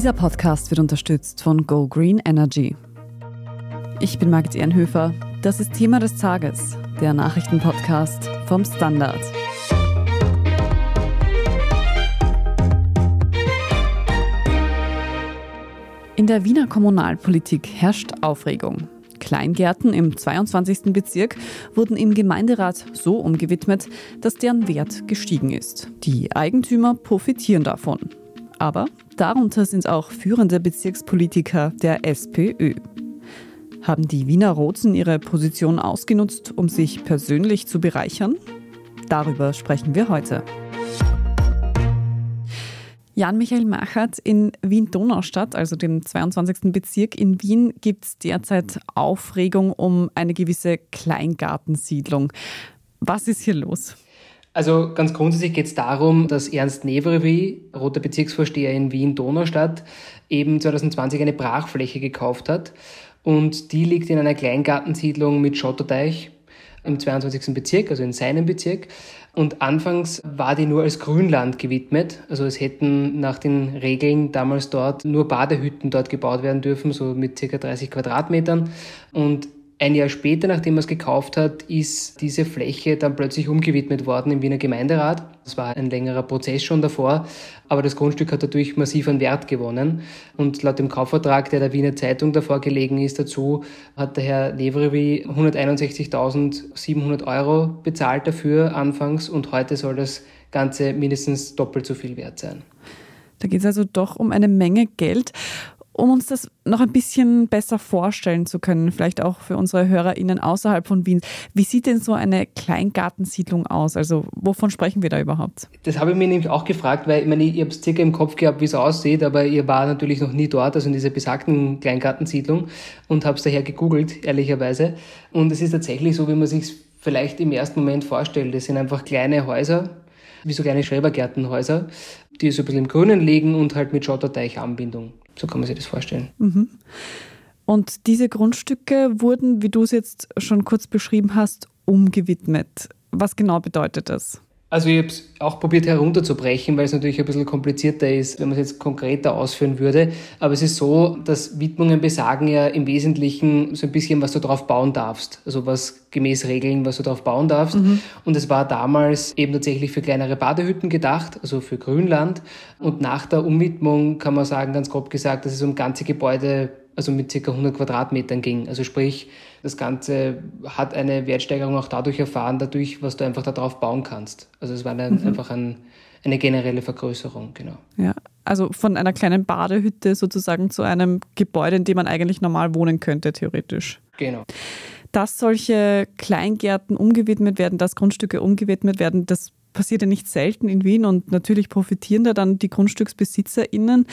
Dieser Podcast wird unterstützt von Go Green Energy. Ich bin Margit Ehrenhöfer. Das ist Thema des Tages, der Nachrichtenpodcast vom Standard. In der Wiener Kommunalpolitik herrscht Aufregung. Kleingärten im 22. Bezirk wurden im Gemeinderat so umgewidmet, dass deren Wert gestiegen ist. Die Eigentümer profitieren davon. Aber darunter sind auch führende Bezirkspolitiker der SPÖ. Haben die Wiener Roten ihre Position ausgenutzt, um sich persönlich zu bereichern? Darüber sprechen wir heute. Jan-Michael Machert in Wien-Donaustadt, also dem 22. Bezirk in Wien, gibt es derzeit Aufregung um eine gewisse Kleingartensiedlung. Was ist hier los? Also ganz grundsätzlich geht es darum, dass Ernst Nevrevi, roter Bezirksvorsteher in Wien-Donaustadt, eben 2020 eine Brachfläche gekauft hat. Und die liegt in einer Kleingartensiedlung mit Schotterteich im 22. Bezirk, also in seinem Bezirk. Und anfangs war die nur als Grünland gewidmet. Also es hätten nach den Regeln damals dort nur Badehütten dort gebaut werden dürfen, so mit circa 30 Quadratmetern. Und ein Jahr später, nachdem er es gekauft hat, ist diese Fläche dann plötzlich umgewidmet worden im Wiener Gemeinderat. Das war ein längerer Prozess schon davor, aber das Grundstück hat dadurch massiv an Wert gewonnen. Und laut dem Kaufvertrag, der der Wiener Zeitung davor gelegen ist dazu, hat der Herr Nevrevi 161.700 Euro bezahlt dafür anfangs und heute soll das Ganze mindestens doppelt so viel wert sein. Da geht es also doch um eine Menge Geld um uns das noch ein bisschen besser vorstellen zu können, vielleicht auch für unsere HörerInnen außerhalb von Wien. Wie sieht denn so eine Kleingartensiedlung aus? Also wovon sprechen wir da überhaupt? Das habe ich mir nämlich auch gefragt, weil ich meine, ich habe es circa im Kopf gehabt, wie es aussieht, aber ihr war natürlich noch nie dort, also in dieser besagten Kleingartensiedlung und habe es daher gegoogelt, ehrlicherweise. Und es ist tatsächlich so, wie man sich vielleicht im ersten Moment vorstellt. Es sind einfach kleine Häuser, wie so kleine Schrebergärtenhäuser, die so ein bisschen im Grünen liegen und halt mit Schotterteichanbindung. So kann man sich das vorstellen. Mhm. Und diese Grundstücke wurden, wie du es jetzt schon kurz beschrieben hast, umgewidmet. Was genau bedeutet das? Also ich habe es auch probiert herunterzubrechen, weil es natürlich ein bisschen komplizierter ist, wenn man es jetzt konkreter ausführen würde. Aber es ist so, dass Widmungen besagen ja im Wesentlichen so ein bisschen, was du drauf bauen darfst. Also was gemäß Regeln, was du drauf bauen darfst. Mhm. Und es war damals eben tatsächlich für kleinere Badehütten gedacht, also für Grünland. Und nach der Umwidmung kann man sagen, ganz grob gesagt, dass es um ganze Gebäude also mit ca. 100 Quadratmetern ging. Also sprich, das Ganze hat eine Wertsteigerung auch dadurch erfahren, dadurch, was du einfach darauf bauen kannst. Also es war eine, mhm. einfach ein, eine generelle Vergrößerung, genau. Ja, also von einer kleinen Badehütte sozusagen zu einem Gebäude, in dem man eigentlich normal wohnen könnte, theoretisch. Genau. Dass solche Kleingärten umgewidmet werden, dass Grundstücke umgewidmet werden, das passiert ja nicht selten in Wien und natürlich profitieren da dann die GrundstücksbesitzerInnen.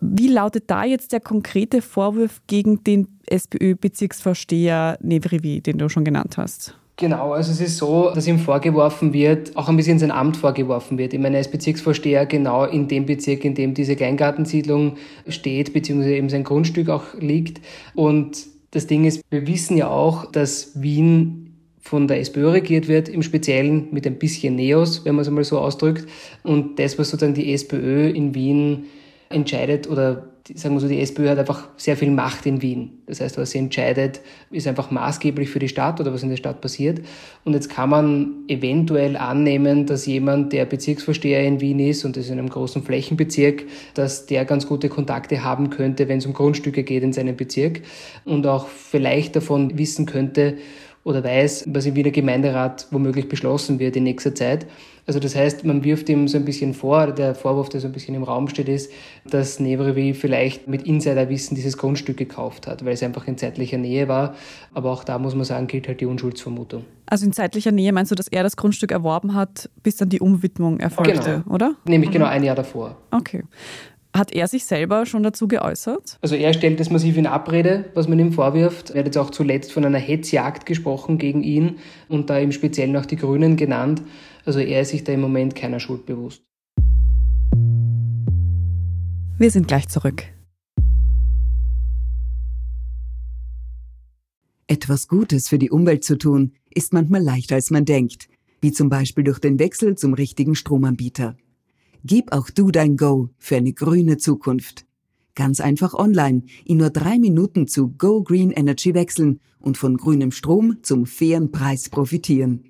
Wie lautet da jetzt der konkrete Vorwurf gegen den SPÖ-Bezirksvorsteher Nevrivi, den du schon genannt hast? Genau, also es ist so, dass ihm vorgeworfen wird, auch ein bisschen sein Amt vorgeworfen wird. Ich meine, er ist Bezirksvorsteher genau in dem Bezirk, in dem diese Kleingartensiedlung steht, beziehungsweise eben sein Grundstück auch liegt. Und das Ding ist, wir wissen ja auch, dass Wien von der SPÖ regiert wird, im Speziellen mit ein bisschen Neos, wenn man es einmal so ausdrückt. Und das, was sozusagen die SPÖ in Wien entscheidet oder sagen wir so, die SPÖ hat einfach sehr viel Macht in Wien. Das heißt, was sie entscheidet, ist einfach maßgeblich für die Stadt oder was in der Stadt passiert. Und jetzt kann man eventuell annehmen, dass jemand, der Bezirksvorsteher in Wien ist und das in einem großen Flächenbezirk, dass der ganz gute Kontakte haben könnte, wenn es um Grundstücke geht in seinem Bezirk und auch vielleicht davon wissen könnte, oder weiß, was im Wiener Gemeinderat womöglich beschlossen wird in nächster Zeit. Also das heißt, man wirft ihm so ein bisschen vor, der Vorwurf, der so ein bisschen im Raum steht, ist, dass Nevrevi vielleicht mit Insiderwissen dieses Grundstück gekauft hat, weil es einfach in zeitlicher Nähe war. Aber auch da muss man sagen, gilt halt die Unschuldsvermutung. Also in zeitlicher Nähe meinst du, dass er das Grundstück erworben hat, bis dann die Umwidmung erfolgte, genau. oder? Nämlich genau mhm. genau ein Jahr davor. Okay. Hat er sich selber schon dazu geäußert? Also er stellt das massiv in Abrede, was man ihm vorwirft. Er hat jetzt auch zuletzt von einer Hetzjagd gesprochen gegen ihn und da im Speziellen auch die Grünen genannt. Also er ist sich da im Moment keiner Schuld bewusst. Wir sind gleich zurück. Etwas Gutes für die Umwelt zu tun, ist manchmal leichter als man denkt, wie zum Beispiel durch den Wechsel zum richtigen Stromanbieter. Gib auch du dein Go für eine grüne Zukunft. Ganz einfach online in nur drei Minuten zu Go Green Energy wechseln und von grünem Strom zum fairen Preis profitieren.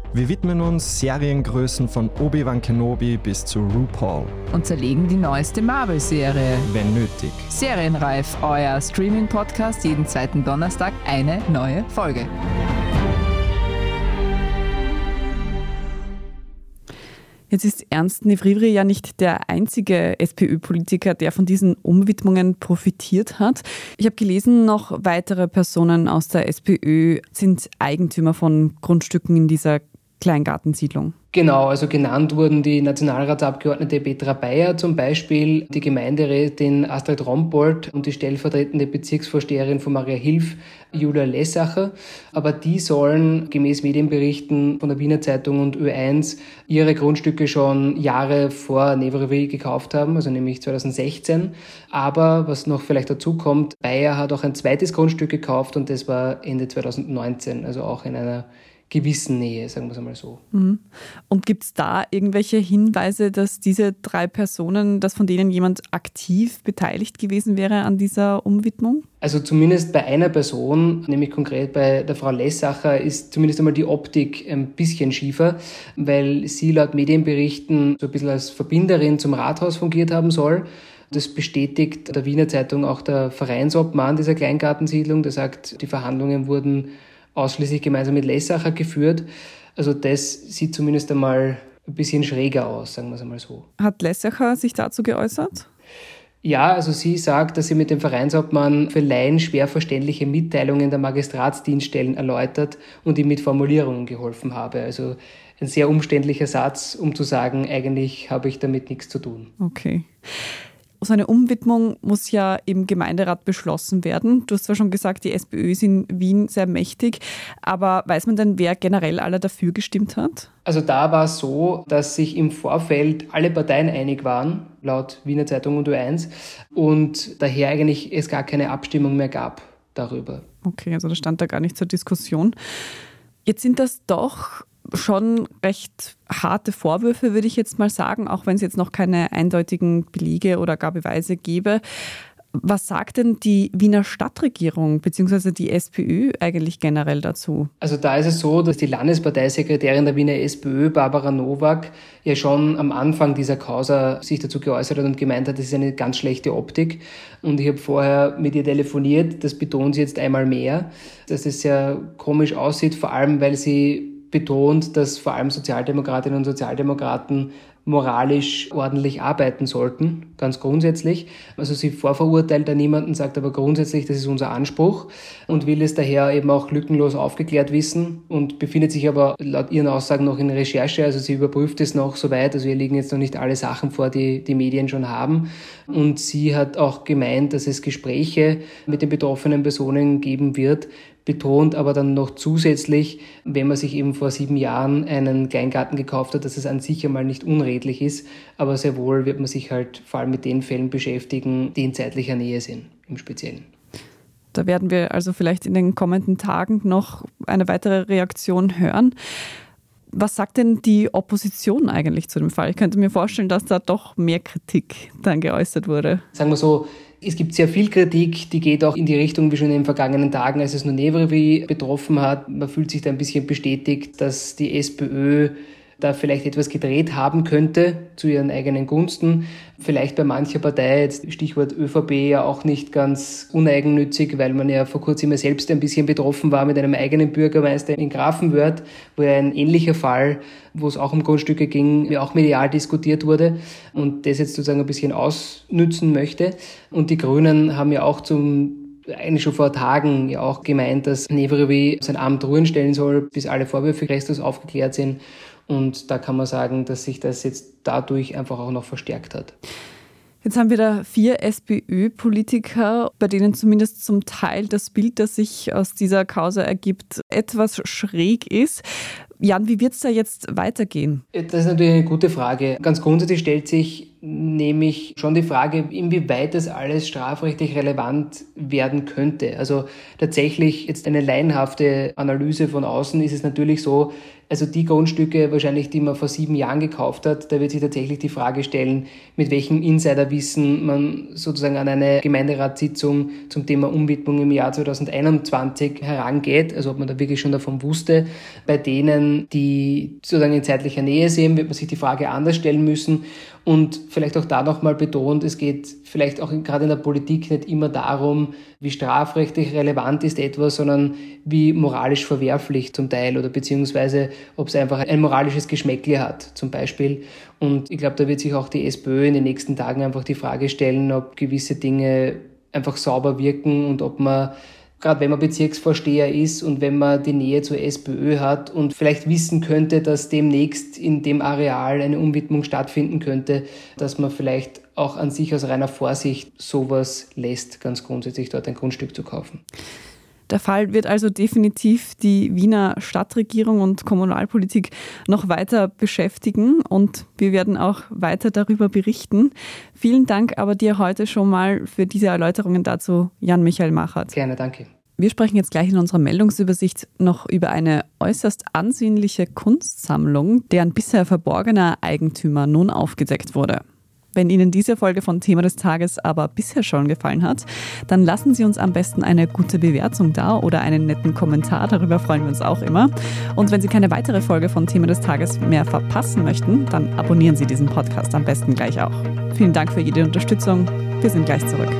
Wir widmen uns Seriengrößen von Obi-Wan Kenobi bis zu RuPaul. Und zerlegen die neueste Marvel-Serie. Wenn nötig. Serienreif, euer Streaming-Podcast, jeden zweiten Donnerstag eine neue Folge. Jetzt ist Ernst Nevrivri ja nicht der einzige SPÖ-Politiker, der von diesen Umwidmungen profitiert hat. Ich habe gelesen, noch weitere Personen aus der SPÖ sind Eigentümer von Grundstücken in dieser Kleingartensiedlung. Genau, also genannt wurden die Nationalratsabgeordnete Petra Bayer zum Beispiel, die Gemeinderätin Astrid Rompold und die stellvertretende Bezirksvorsteherin von Maria Hilf, Julia Lessacher. Aber die sollen gemäß Medienberichten von der Wiener Zeitung und Ö1 ihre Grundstücke schon Jahre vor Nevrevi gekauft haben, also nämlich 2016. Aber was noch vielleicht dazu kommt, Bayer hat auch ein zweites Grundstück gekauft und das war Ende 2019, also auch in einer gewissen Nähe, sagen wir es einmal so. Mhm. Und gibt es da irgendwelche Hinweise, dass diese drei Personen, dass von denen jemand aktiv beteiligt gewesen wäre an dieser Umwidmung? Also zumindest bei einer Person, nämlich konkret bei der Frau Lessacher, ist zumindest einmal die Optik ein bisschen schiefer, weil sie laut Medienberichten so ein bisschen als Verbinderin zum Rathaus fungiert haben soll. Das bestätigt der Wiener Zeitung auch der Vereinsobmann dieser Kleingartensiedlung, der sagt, die Verhandlungen wurden ausschließlich gemeinsam mit Lessacher geführt. Also das sieht zumindest einmal ein bisschen schräger aus, sagen wir es einmal so. Hat Lessacher sich dazu geäußert? Ja, also sie sagt, dass sie mit dem Vereinshauptmann für Laien schwer verständliche Mitteilungen der Magistratsdienststellen erläutert und ihm mit Formulierungen geholfen habe. Also ein sehr umständlicher Satz, um zu sagen, eigentlich habe ich damit nichts zu tun. Okay so eine Umwidmung muss ja im Gemeinderat beschlossen werden. Du hast zwar schon gesagt, die SPÖ ist in Wien sehr mächtig, aber weiß man denn, wer generell alle dafür gestimmt hat? Also da war es so, dass sich im Vorfeld alle Parteien einig waren, laut Wiener Zeitung und U1, und daher eigentlich es gar keine Abstimmung mehr gab darüber. Okay, also das stand da gar nicht zur Diskussion. Jetzt sind das doch schon recht harte Vorwürfe, würde ich jetzt mal sagen, auch wenn es jetzt noch keine eindeutigen Belege oder gar Beweise gäbe. Was sagt denn die Wiener Stadtregierung bzw. die SPÖ eigentlich generell dazu? Also da ist es so, dass die Landesparteisekretärin der Wiener SPÖ, Barbara Nowak, ja schon am Anfang dieser Causa sich dazu geäußert hat und gemeint hat, das ist eine ganz schlechte Optik. Und ich habe vorher mit ihr telefoniert, das betont sie jetzt einmal mehr, dass es sehr komisch aussieht, vor allem weil sie betont, dass vor allem Sozialdemokratinnen und Sozialdemokraten moralisch ordentlich arbeiten sollten, ganz grundsätzlich. Also sie vorverurteilt da niemanden, sagt aber grundsätzlich, das ist unser Anspruch und will es daher eben auch lückenlos aufgeklärt wissen und befindet sich aber laut ihren Aussagen noch in Recherche, also sie überprüft es noch soweit, also ihr liegen jetzt noch nicht alle Sachen vor, die die Medien schon haben. Und sie hat auch gemeint, dass es Gespräche mit den betroffenen Personen geben wird, betont aber dann noch zusätzlich, wenn man sich eben vor sieben Jahren einen Kleingarten gekauft hat, dass es an sich einmal nicht unredlich ist, aber sehr wohl wird man sich halt vor allem mit den Fällen beschäftigen, die in zeitlicher Nähe sind, im Speziellen. Da werden wir also vielleicht in den kommenden Tagen noch eine weitere Reaktion hören. Was sagt denn die Opposition eigentlich zu dem Fall? Ich könnte mir vorstellen, dass da doch mehr Kritik dann geäußert wurde. Sagen wir so, es gibt sehr viel Kritik, die geht auch in die Richtung, wie schon in den vergangenen Tagen, als es nur Nevrevi betroffen hat. Man fühlt sich da ein bisschen bestätigt, dass die SPÖ da vielleicht etwas gedreht haben könnte zu ihren eigenen Gunsten. Vielleicht bei mancher Partei, jetzt Stichwort ÖVP, ja auch nicht ganz uneigennützig, weil man ja vor kurzem selbst ein bisschen betroffen war mit einem eigenen Bürgermeister in Grafenwörth, wo ja ein ähnlicher Fall, wo es auch um Grundstücke ging, ja auch medial diskutiert wurde und das jetzt sozusagen ein bisschen ausnützen möchte. Und die Grünen haben ja auch zum eigentlich schon vor Tagen ja auch gemeint, dass Nevrevi sein Amt ruhen stellen soll, bis alle Vorwürfe restlos aufgeklärt sind. Und da kann man sagen, dass sich das jetzt dadurch einfach auch noch verstärkt hat. Jetzt haben wir da vier SPÖ-Politiker, bei denen zumindest zum Teil das Bild, das sich aus dieser Causa ergibt, etwas schräg ist. Jan, wie wird es da jetzt weitergehen? Das ist natürlich eine gute Frage. Ganz grundsätzlich stellt sich nämlich schon die Frage, inwieweit das alles strafrechtlich relevant werden könnte. Also tatsächlich jetzt eine laienhafte Analyse von außen ist es natürlich so, also die Grundstücke wahrscheinlich, die man vor sieben Jahren gekauft hat, da wird sich tatsächlich die Frage stellen, mit welchem Insiderwissen man sozusagen an eine Gemeinderatssitzung zum Thema Umwidmung im Jahr 2021 herangeht, also ob man da wirklich schon davon wusste. Bei denen, die sozusagen in zeitlicher Nähe sehen, wird man sich die Frage anders stellen müssen. Und vielleicht auch da nochmal betont, es geht vielleicht auch gerade in der Politik nicht immer darum, wie strafrechtlich relevant ist etwas, sondern wie moralisch verwerflich zum Teil oder beziehungsweise ob es einfach ein moralisches Geschmäckle hat zum Beispiel. Und ich glaube, da wird sich auch die SPÖ in den nächsten Tagen einfach die Frage stellen, ob gewisse Dinge einfach sauber wirken und ob man gerade wenn man Bezirksvorsteher ist und wenn man die Nähe zur SPÖ hat und vielleicht wissen könnte, dass demnächst in dem Areal eine Umwidmung stattfinden könnte, dass man vielleicht auch an sich aus reiner Vorsicht sowas lässt, ganz grundsätzlich dort ein Grundstück zu kaufen. Der Fall wird also definitiv die Wiener Stadtregierung und Kommunalpolitik noch weiter beschäftigen und wir werden auch weiter darüber berichten. Vielen Dank aber dir heute schon mal für diese Erläuterungen dazu, Jan-Michael Machert. Gerne, danke. Wir sprechen jetzt gleich in unserer Meldungsübersicht noch über eine äußerst ansehnliche Kunstsammlung, deren bisher verborgener Eigentümer nun aufgedeckt wurde. Wenn Ihnen diese Folge von Thema des Tages aber bisher schon gefallen hat, dann lassen Sie uns am besten eine gute Bewertung da oder einen netten Kommentar. Darüber freuen wir uns auch immer. Und wenn Sie keine weitere Folge von Thema des Tages mehr verpassen möchten, dann abonnieren Sie diesen Podcast am besten gleich auch. Vielen Dank für jede Unterstützung. Wir sind gleich zurück.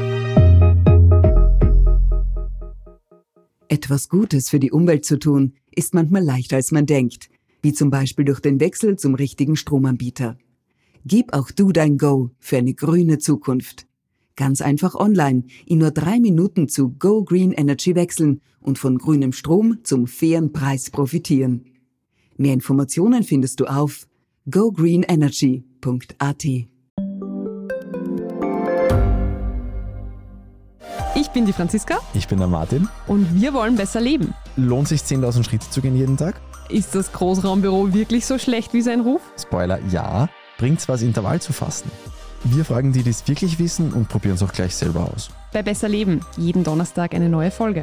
Etwas Gutes für die Umwelt zu tun, ist manchmal leichter als man denkt, wie zum Beispiel durch den Wechsel zum richtigen Stromanbieter. Gib auch du dein Go für eine grüne Zukunft. Ganz einfach online, in nur drei Minuten zu Go Green Energy wechseln und von grünem Strom zum fairen Preis profitieren. Mehr Informationen findest du auf gogreenenergy.at. Ich bin die Franziska. Ich bin der Martin. Und wir wollen besser leben. Lohnt sich 10.000 Schritte zu gehen jeden Tag? Ist das Großraumbüro wirklich so schlecht wie sein Ruf? Spoiler, ja. Bringt's was, Intervall zu fassen? Wir fragen die, die es wirklich wissen und probieren es auch gleich selber aus. Bei Besser Leben, jeden Donnerstag eine neue Folge.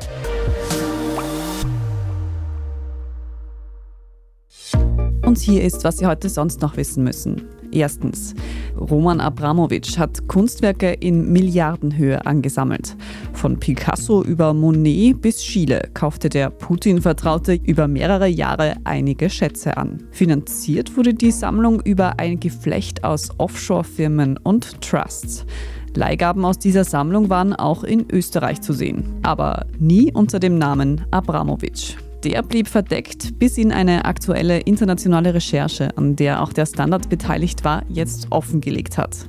Und hier ist, was Sie heute sonst noch wissen müssen. Erstens, Roman Abramowitsch hat Kunstwerke in Milliardenhöhe angesammelt. Von Picasso über Monet bis Schiele kaufte der Putin-Vertraute über mehrere Jahre einige Schätze an. Finanziert wurde die Sammlung über ein Geflecht aus Offshore-Firmen und Trusts. Leihgaben aus dieser Sammlung waren auch in Österreich zu sehen, aber nie unter dem Namen Abramowitsch. Der blieb verdeckt, bis ihn eine aktuelle internationale Recherche, an der auch der Standard beteiligt war, jetzt offengelegt hat.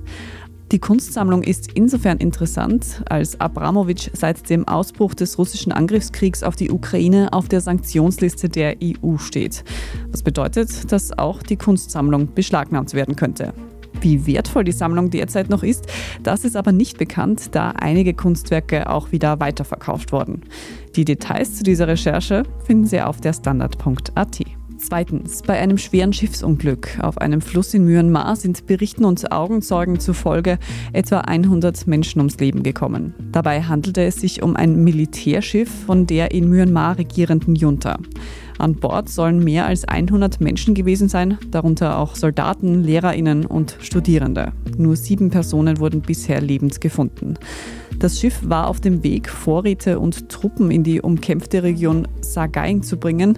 Die Kunstsammlung ist insofern interessant, als Abramowitsch seit dem Ausbruch des russischen Angriffskriegs auf die Ukraine auf der Sanktionsliste der EU steht. Was bedeutet, dass auch die Kunstsammlung beschlagnahmt werden könnte. Wie wertvoll die Sammlung derzeit noch ist, das ist aber nicht bekannt, da einige Kunstwerke auch wieder weiterverkauft wurden. Die Details zu dieser Recherche finden Sie auf der Standard.at. Zweitens, bei einem schweren Schiffsunglück auf einem Fluss in Myanmar sind Berichten und Augenzeugen zufolge etwa 100 Menschen ums Leben gekommen. Dabei handelte es sich um ein Militärschiff von der in Myanmar regierenden Junta. An Bord sollen mehr als 100 Menschen gewesen sein, darunter auch Soldaten, Lehrerinnen und Studierende. Nur sieben Personen wurden bisher lebend gefunden. Das Schiff war auf dem Weg, Vorräte und Truppen in die umkämpfte Region Sagaing zu bringen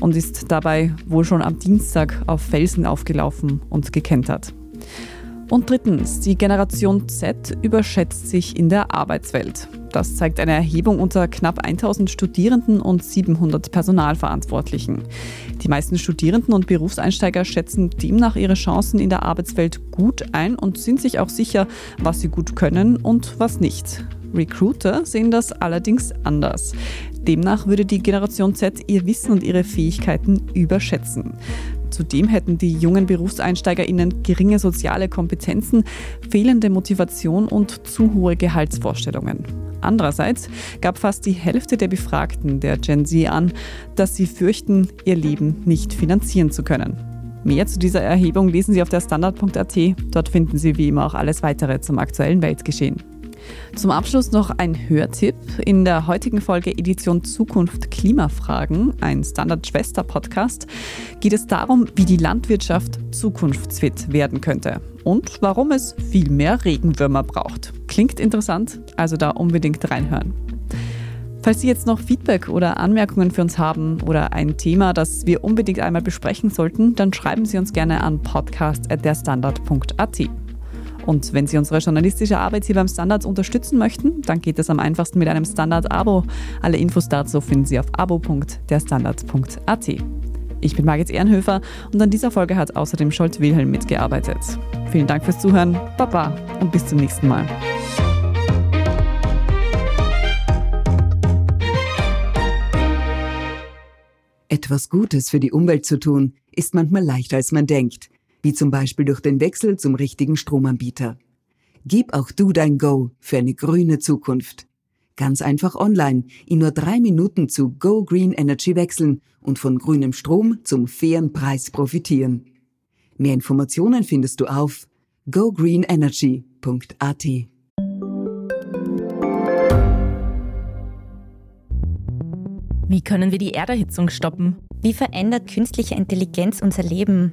und ist dabei wohl schon am Dienstag auf Felsen aufgelaufen und gekentert. Und drittens, die Generation Z überschätzt sich in der Arbeitswelt. Das zeigt eine Erhebung unter knapp 1000 Studierenden und 700 Personalverantwortlichen. Die meisten Studierenden und Berufseinsteiger schätzen demnach ihre Chancen in der Arbeitswelt gut ein und sind sich auch sicher, was sie gut können und was nicht. Recruiter sehen das allerdings anders. Demnach würde die Generation Z ihr Wissen und ihre Fähigkeiten überschätzen. Zudem hätten die jungen BerufseinsteigerInnen geringe soziale Kompetenzen, fehlende Motivation und zu hohe Gehaltsvorstellungen. Andererseits gab fast die Hälfte der Befragten der Gen Z an, dass sie fürchten, ihr Leben nicht finanzieren zu können. Mehr zu dieser Erhebung lesen Sie auf der Standard.at. Dort finden Sie wie immer auch alles weitere zum aktuellen Weltgeschehen. Zum Abschluss noch ein Hörtipp. In der heutigen Folge Edition Zukunft Klimafragen, ein Standard-Schwester-Podcast, geht es darum, wie die Landwirtschaft zukunftsfit werden könnte und warum es viel mehr Regenwürmer braucht. Klingt interessant, also da unbedingt reinhören. Falls Sie jetzt noch Feedback oder Anmerkungen für uns haben oder ein Thema, das wir unbedingt einmal besprechen sollten, dann schreiben Sie uns gerne an podcast.derstandard.at. Und wenn Sie unsere journalistische Arbeit hier beim Standards unterstützen möchten, dann geht es am einfachsten mit einem Standard-Abo. Alle Infos dazu finden Sie auf abo.derstandard.at. Ich bin Margit Ehrenhöfer und an dieser Folge hat außerdem Scholt Wilhelm mitgearbeitet. Vielen Dank fürs Zuhören, Baba und bis zum nächsten Mal. Etwas Gutes für die Umwelt zu tun, ist manchmal leichter als man denkt wie zum Beispiel durch den Wechsel zum richtigen Stromanbieter. Gib auch du dein Go für eine grüne Zukunft. Ganz einfach online in nur drei Minuten zu Go Green Energy wechseln und von grünem Strom zum fairen Preis profitieren. Mehr Informationen findest du auf gogreenenergy.at. Wie können wir die Erderhitzung stoppen? Wie verändert künstliche Intelligenz unser Leben?